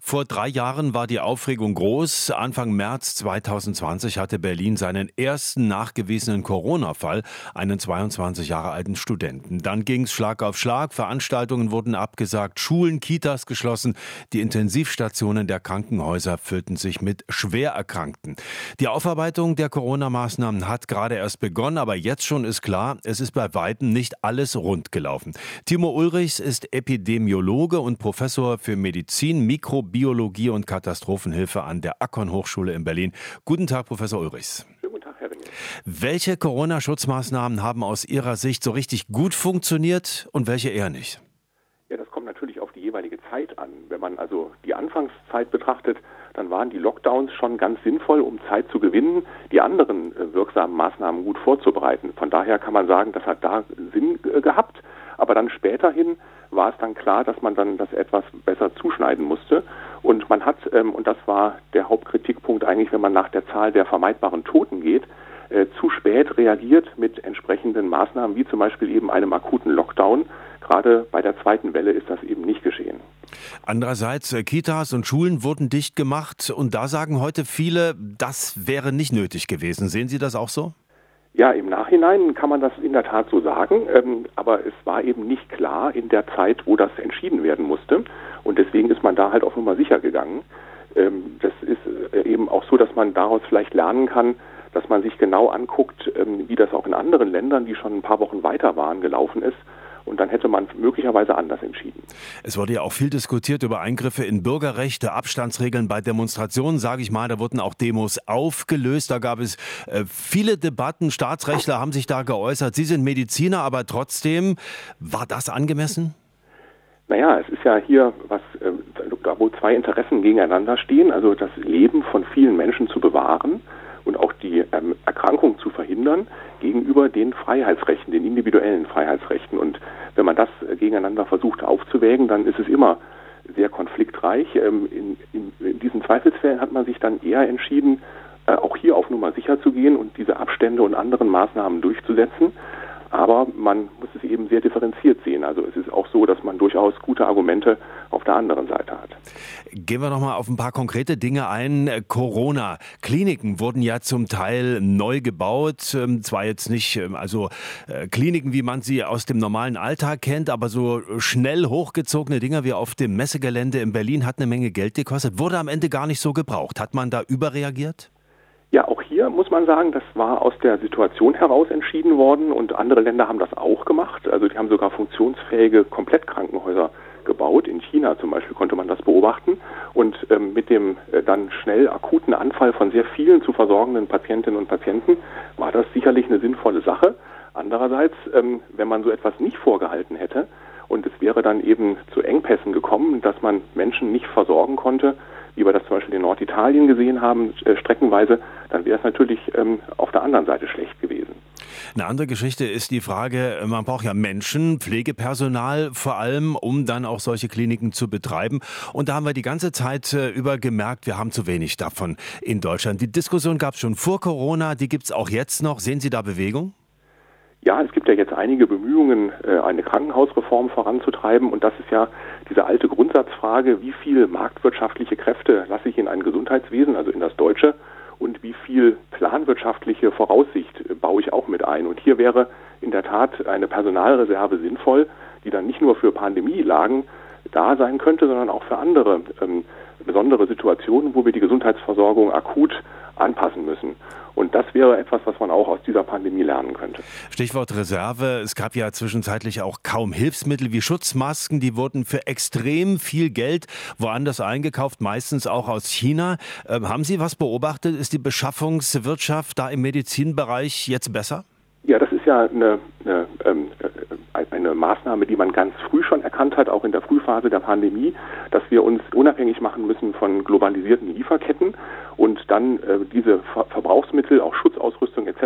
Vor drei Jahren war die Aufregung groß. Anfang März 2020 hatte Berlin seinen ersten nachgewiesenen Corona-Fall, einen 22 Jahre alten Studenten. Dann ging es Schlag auf Schlag. Veranstaltungen wurden abgesagt, Schulen, Kitas geschlossen. Die Intensivstationen der Krankenhäuser füllten sich mit Schwererkrankten. Die Aufarbeitung der Corona-Maßnahmen hat gerade erst begonnen, aber jetzt schon ist klar, es ist bei weitem nicht alles rund gelaufen. Timo Ulrichs ist Epidemiologe und Professor für Medizin, Mikrobiologie Biologie und Katastrophenhilfe an der Akkon Hochschule in Berlin. Guten Tag, Professor Ulrichs. Guten Tag, Herr Ringel. Welche Corona-Schutzmaßnahmen haben aus Ihrer Sicht so richtig gut funktioniert und welche eher nicht? Ja, das kommt natürlich auf die jeweilige Zeit an. Wenn man also die Anfangszeit betrachtet, dann waren die Lockdowns schon ganz sinnvoll, um Zeit zu gewinnen, die anderen äh, wirksamen Maßnahmen gut vorzubereiten. Von daher kann man sagen, das hat da Sinn äh, gehabt. Aber dann späterhin war es dann klar, dass man dann das etwas besser zuschneiden musste. Und man hat, ähm, und das war der Hauptkritikpunkt eigentlich, wenn man nach der Zahl der vermeidbaren Toten geht, äh, zu spät reagiert mit entsprechenden Maßnahmen, wie zum Beispiel eben einem akuten Lockdown. Gerade bei der zweiten Welle ist das eben nicht geschehen. Andererseits, äh, Kitas und Schulen wurden dicht gemacht und da sagen heute viele, das wäre nicht nötig gewesen. Sehen Sie das auch so? Ja, im Nachhinein kann man das in der Tat so sagen, ähm, aber es war eben nicht klar in der Zeit, wo das entschieden werden musste. Und deswegen ist man da halt auf Nummer sicher gegangen. Ähm, das ist äh, eben auch so, dass man daraus vielleicht lernen kann, dass man sich genau anguckt, ähm, wie das auch in anderen Ländern, die schon ein paar Wochen weiter waren, gelaufen ist und dann hätte man möglicherweise anders entschieden. Es wurde ja auch viel diskutiert über Eingriffe in Bürgerrechte, Abstandsregeln bei Demonstrationen, sage ich mal. Da wurden auch Demos aufgelöst. Da gab es äh, viele Debatten. Staatsrechtler haben sich da geäußert. Sie sind Mediziner, aber trotzdem, war das angemessen? Naja, es ist ja hier was, äh, da wo zwei Interessen gegeneinander stehen, also das Leben von vielen Menschen zu bewahren und auch die ähm, Erkrankung zu verhindern gegenüber den Freiheitsrechten, den individuellen Freiheitsrechten. Und wenn man das äh, gegeneinander versucht aufzuwägen, dann ist es immer sehr konfliktreich. Ähm, in, in, in, diesen Zweifelsfällen hat man sich dann eher entschieden, äh, auch hier auf Nummer sicher zu gehen und diese Abstände und anderen Maßnahmen durchzusetzen. Aber man muss es eben sehr differenziert sehen. Also es ist auch so, dass man durchaus gute Argumente auf der anderen Seite hat. Gehen wir noch mal auf ein paar konkrete Dinge ein. Corona. Kliniken wurden ja zum Teil neu gebaut. Ähm, zwar jetzt nicht, ähm, also äh, Kliniken, wie man sie aus dem normalen Alltag kennt, aber so schnell hochgezogene Dinger wie auf dem Messegelände in Berlin hat eine Menge Geld gekostet. Wurde am Ende gar nicht so gebraucht. Hat man da überreagiert? Ja, auch hier muss man sagen, das war aus der Situation heraus entschieden worden und andere Länder haben das auch gemacht. Also die haben sogar funktionsfähige Komplettkrankenhäuser gebaut. In China zum Beispiel konnte man das beobachten. Und ähm, mit dem äh, dann schnell akuten Anfall von sehr vielen zu versorgenden Patientinnen und Patienten war das sicherlich eine sinnvolle Sache. Andererseits, ähm, wenn man so etwas nicht vorgehalten hätte und es wäre dann eben zu Engpässen gekommen, dass man Menschen nicht versorgen konnte, wie wir das zum Beispiel in Norditalien gesehen haben, äh, streckenweise, dann wäre es natürlich ähm, auf der anderen Seite schlecht gewesen. Eine andere Geschichte ist die Frage, man braucht ja Menschen, Pflegepersonal vor allem, um dann auch solche Kliniken zu betreiben. Und da haben wir die ganze Zeit äh, über gemerkt, wir haben zu wenig davon in Deutschland. Die Diskussion gab es schon vor Corona, die gibt es auch jetzt noch. Sehen Sie da Bewegung? Ja, es gibt ja jetzt einige Bemühungen, äh, eine Krankenhausreform voranzutreiben. Und das ist ja diese alte Grundsatzfrage, wie viel marktwirtschaftliche Kräfte lasse ich in ein Gesundheitswesen, also in das deutsche, und wie viel planwirtschaftliche Voraussicht baue ich auch mit ein. Und hier wäre in der Tat eine Personalreserve sinnvoll, die dann nicht nur für Pandemielagen da sein könnte, sondern auch für andere ähm, besondere Situationen, wo wir die Gesundheitsversorgung akut anpassen müssen. Und das wäre etwas, was man auch aus dieser Pandemie lernen könnte. Stichwort Reserve. Es gab ja zwischenzeitlich auch kaum Hilfsmittel wie Schutzmasken. Die wurden für extrem viel Geld woanders eingekauft, meistens auch aus China. Ähm, haben Sie was beobachtet? Ist die Beschaffungswirtschaft da im Medizinbereich jetzt besser? Ja, das ist ja eine, eine, ähm, äh, eine Maßnahme, die man ganz früh schon erkannt hat, auch in der Frühphase der Pandemie, dass wir uns unabhängig machen müssen von globalisierten Lieferketten und dann äh, diese Ver Verbrauchsmittel, auch Schutzausrüstung etc.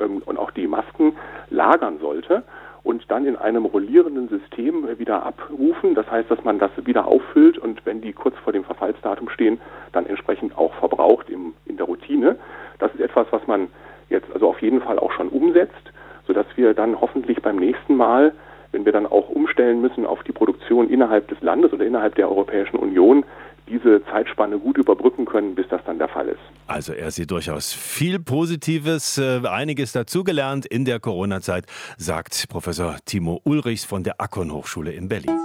Ähm, und auch die Masken lagern sollte und dann in einem rollierenden System wieder abrufen. Das heißt, dass man das wieder auffüllt und wenn die kurz vor dem Verfallsdatum stehen, dann entsprechend auch verbraucht im, in der Routine. Das ist etwas, was man jetzt also auf jeden Fall auch schon umsetzt, sodass wir dann hoffentlich beim nächsten Mal, wenn wir dann auch umstellen müssen auf die Produktion innerhalb des Landes oder innerhalb der Europäischen Union, diese Zeitspanne gut überbrücken können, bis das dann der Fall ist. Also er sieht durchaus viel Positives, äh, einiges dazugelernt in der Corona-Zeit, sagt Professor Timo Ulrichs von der Akkon Hochschule in Berlin.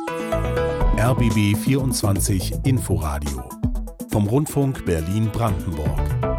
RBB 24 Inforadio vom Rundfunk Berlin-Brandenburg.